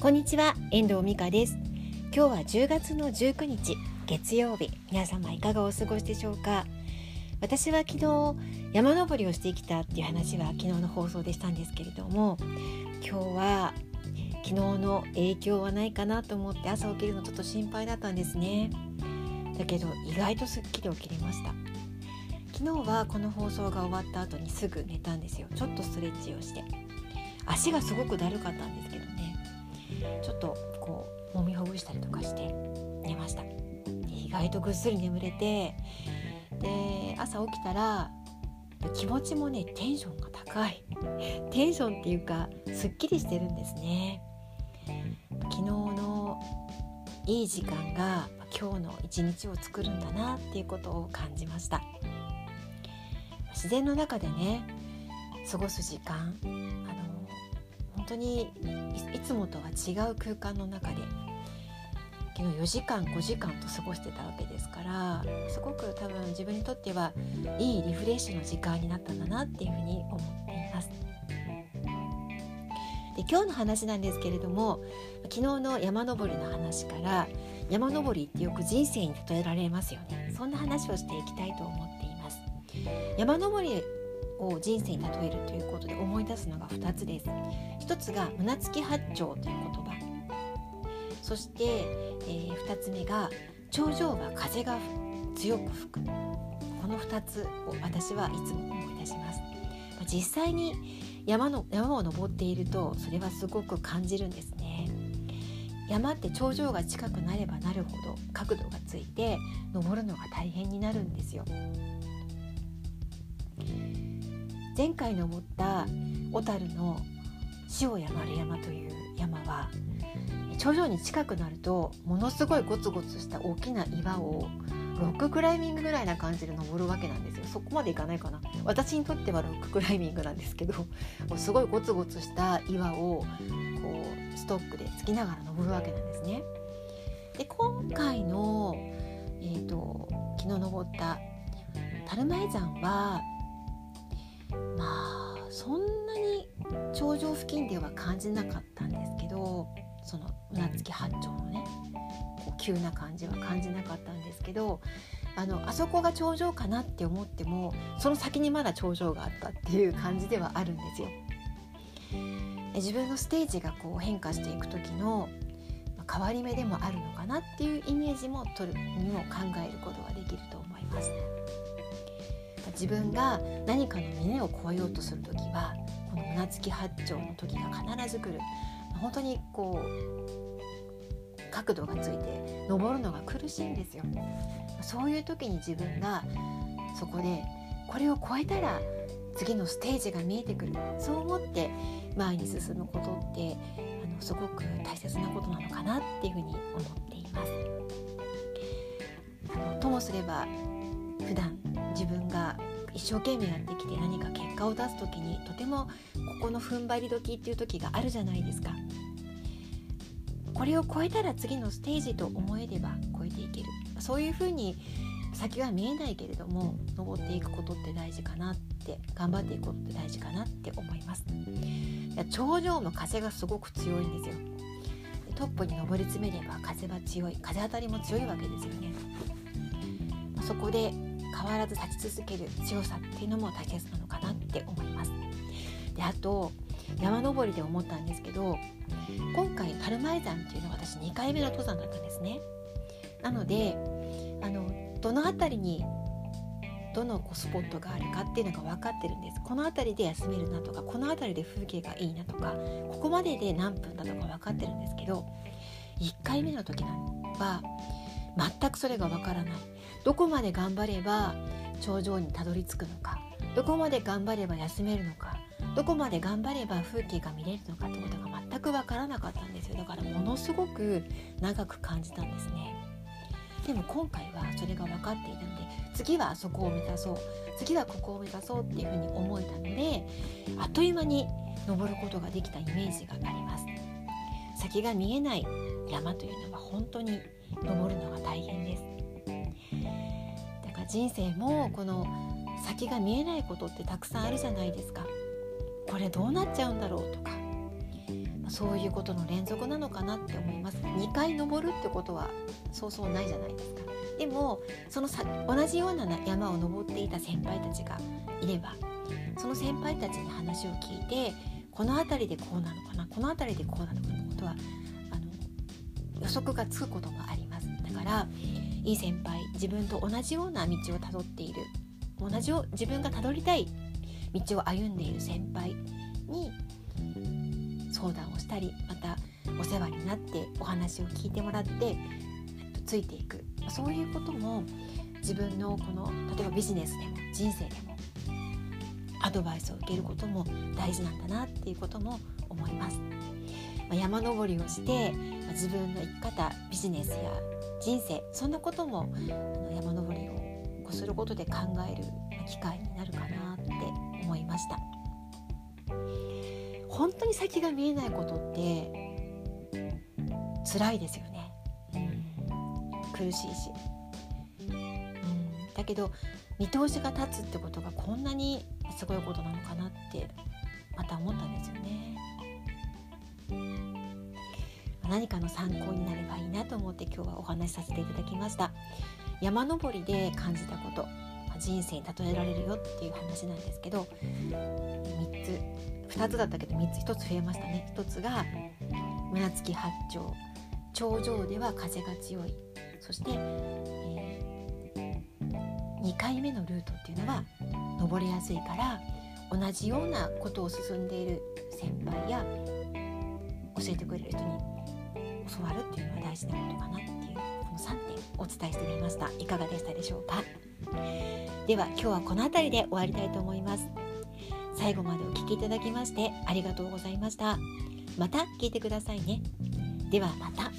こんにちは遠藤美香です。今日は10月の19日月曜日。皆様いかがお過ごしでしょうか？私は昨日山登りをしてきたっていう話は昨日の放送でしたんですけれども今日は昨日の影響はないかなと思って朝起きるのちょっと心配だったんですね。だけど意外とすっきり起きれました。昨日はこの放送が終わった後にすぐ寝たんですよ。ちょっとストレッチをして。足がすごくだるかったんですけどね。ちょっとこう揉みほぐしたりとかして寝ました。意外とぐっすり眠れてで朝起きたら気持ちもねテンションが高い。テンションっていうかすっきりしてるんですね。昨日のいい時間が今日の一日を作るんだなっていうことを感じました。自然の中でね過ごす時間あの当にいつもとは違う空間の中で昨日4時間5時間と過ごしてたわけですからすごく多分自分にとってはいいリフレッシュの時間になったんだなっていうふうに思っています。で今日の話なんですけれども昨日の山登りの話から山登りってよく人生に例えられますよねそんな話をしていきたいと思っています山登りを人生に例えるということで思い出すのが2つです。1つが胸付き八丁という言葉。そして、えー、2つ目が頂上は風が強く吹く。この2つを私はいつも思い出します。実際に山の山を登っているとそれはすごく感じるんですね。山って頂上が近くなればなるほど角度がついて登るのが大変になるんですよ。前回登った小樽の塩山丸山という山は頂上に近くなるとものすごいゴツゴツした大きな岩をロッククライミングぐらいな感じで登るわけなんですよ。そこまでいかないかな。私にとってはロッククライミングなんですけどもうすごいゴツゴツした岩をこうストックでつきながら登るわけなんですね。で今回の、えーと、昨日登った樽前山はそんなに頂上付近では感じなかったんですけどその船付八丁のねこう急な感じは感じなかったんですけどあのあそこが頂上かなって思ってもその先にまだ頂上があったっていう感じではあるんですよ。自分のステージがこう変化していく時の変わり目でもあるのかなっていうイメージも取るにも考えることができると思います。自分が何かの峰を越えようとする時はこの胸付き八丁の時が必ず来る。本当にこう角度がついて登るのが苦しいんですよ。そういう時に自分がそこでこれを超えたら次のステージが見えてくる。そう思って前に進むことってあのすごく大切なことなのかなっていうふうに思っています。ともすれば普段一生懸命やってきて何か結果を出す時にとてもここの踏ん張り時っていう時があるじゃないですか。これを超えたら次のステージと思えれば超えていける。そういうふうに先は見えないけれども登っていくことって大事かなって頑張っていくことって大事かなって思います。頂上の風がすごく強いんですよ。トップに登り詰めれば風は強い。風当たりも強いわけですよね。そこで変わらず立ち続ける強さっていうのも大切なのかなって思います。であと山登りで思ったんですけど今回樽前山っていうのは私2回目の登山だったんですね。なのであのどの辺りにどのスポットがあるかっていうのが分かってるんです。この辺りで休めるなとかこの辺りで風景がいいなとかここまでで何分だとか分かってるんですけど1回目の時は全くそれが分からない。どこまで頑張れば頂上にたどり着くのか。どこまで頑張れば休めるのか。どこまで頑張れば風景が見れるのか。ってことが全く分からなかったんですよ。だからものすごく長く感じたんですね。でも今回はそれが分かっていたので次はそこを目指そう。次はここを目指そうっていうふうに思えたのであっという間に登ることができたイメージがあります。先が見えない山というのは本当に登るのが大変です。だから人生もこの先が見えないことってたくさんあるじゃないですか。これどうなっちゃうんだろうとか。そういうことの連続なのかなって思います。2回登るってことはそうそうないじゃないですか。でもそのさ同じような山を登っていた先輩たちがいればその先輩たちに話を聞いてこの辺りでこうなのかなこの辺りでこうなのかなことは予測がつくこともあります。だからいい先輩自分と同じような道をたどっている。同じを自分がたどりたい道を歩んでいる先輩に相談をしたりまたお世話になってお話を聞いてもらってついていく。そういうことも自分のこの例えばビジネスでも人生でもアドバイスを受けることも大事なんだなっていうことも思います。ま山登りをして、ま自分の生き方ビジネスや人生そんなことも山登りをすることで考える機会になるかなって思いました。本当に先が見えないことって辛いですよね、うん、苦しいし、うん、だけど見通しが立つってことがこんなにすごいことなのかなってまた思ったんですよね。何かの参考になればいいなと思って今日はお話しさせていただきました。山登りで感じたこと人生に例えられるよっていう話なんですけど3つ2つだったけど3つ1つ増えましたね。1つが胸付八丁。頂上では風が強い。そして、えー、2回目のルートっていうのは登りやすいから同じようなことを進んでいる先輩や教えてくれる人に教わるっていうのは大事なことかなっていうこの3点お伝えしてみました。いかがでしたでしょうか？では今日はこの辺りで終わりたいと思います。最後までお聴きいただきましてありがとうございました。また聞いてくださいね。ではまた。